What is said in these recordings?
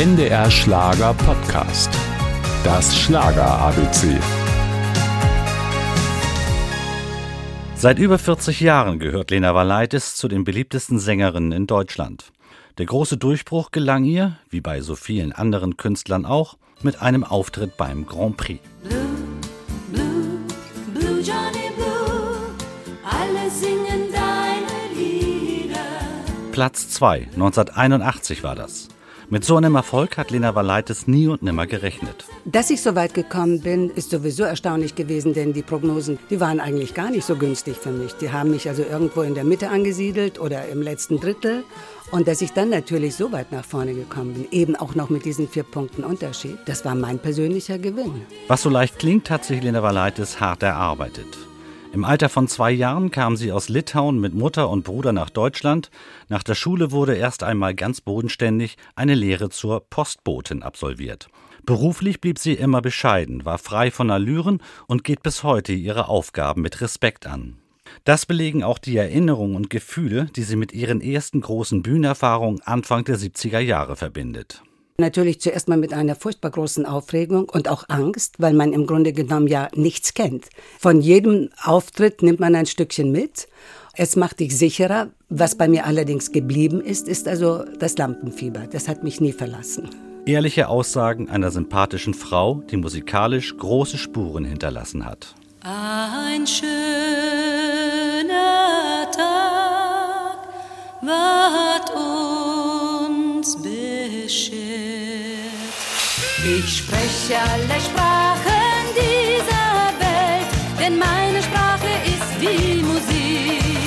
NDR Schlager Podcast. Das Schlager ABC. Seit über 40 Jahren gehört Lena Valaitis zu den beliebtesten Sängerinnen in Deutschland. Der große Durchbruch gelang ihr, wie bei so vielen anderen Künstlern auch, mit einem Auftritt beim Grand Prix. Blue, blue, blue Johnny Blue, alle singen deine Lieder. Platz 2, 1981 war das. Mit so einem Erfolg hat Lena Valaitis nie und nimmer gerechnet. Dass ich so weit gekommen bin, ist sowieso erstaunlich gewesen, denn die Prognosen, die waren eigentlich gar nicht so günstig für mich. Die haben mich also irgendwo in der Mitte angesiedelt oder im letzten Drittel. Und dass ich dann natürlich so weit nach vorne gekommen bin, eben auch noch mit diesen vier Punkten Unterschied, das war mein persönlicher Gewinn. Was so leicht klingt, hat sich Lena Valaitis hart erarbeitet. Im Alter von zwei Jahren kam sie aus Litauen mit Mutter und Bruder nach Deutschland. Nach der Schule wurde erst einmal ganz bodenständig eine Lehre zur Postbotin absolviert. Beruflich blieb sie immer bescheiden, war frei von Allüren und geht bis heute ihre Aufgaben mit Respekt an. Das belegen auch die Erinnerungen und Gefühle, die sie mit ihren ersten großen Bühnenerfahrungen Anfang der 70er Jahre verbindet. Natürlich zuerst mal mit einer furchtbar großen Aufregung und auch Angst, weil man im Grunde genommen ja nichts kennt. Von jedem Auftritt nimmt man ein Stückchen mit. Es macht dich sicherer. Was bei mir allerdings geblieben ist, ist also das Lampenfieber. Das hat mich nie verlassen. Ehrliche Aussagen einer sympathischen Frau, die musikalisch große Spuren hinterlassen hat. Ein schöner Tag ward uns beschert. Ich spreche alle Sprachen dieser Welt, denn meine Sprache ist die Musik.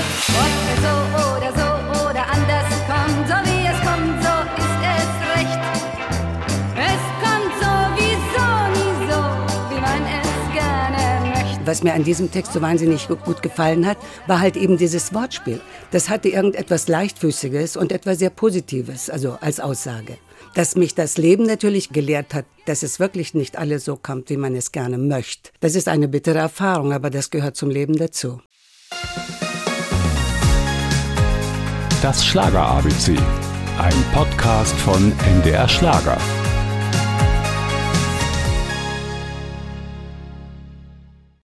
Ob so oder Was mir an diesem Text so wahnsinnig gu- gut gefallen hat, war halt eben dieses Wortspiel. Das hatte irgendetwas Leichtfüßiges und etwas sehr Positives, also als Aussage. Dass mich das Leben natürlich gelehrt hat, dass es wirklich nicht alles so kommt, wie man es gerne möchte. Das ist eine bittere Erfahrung, aber das gehört zum Leben dazu. Das Schlager ABC. Ein Podcast von NDR Schlager.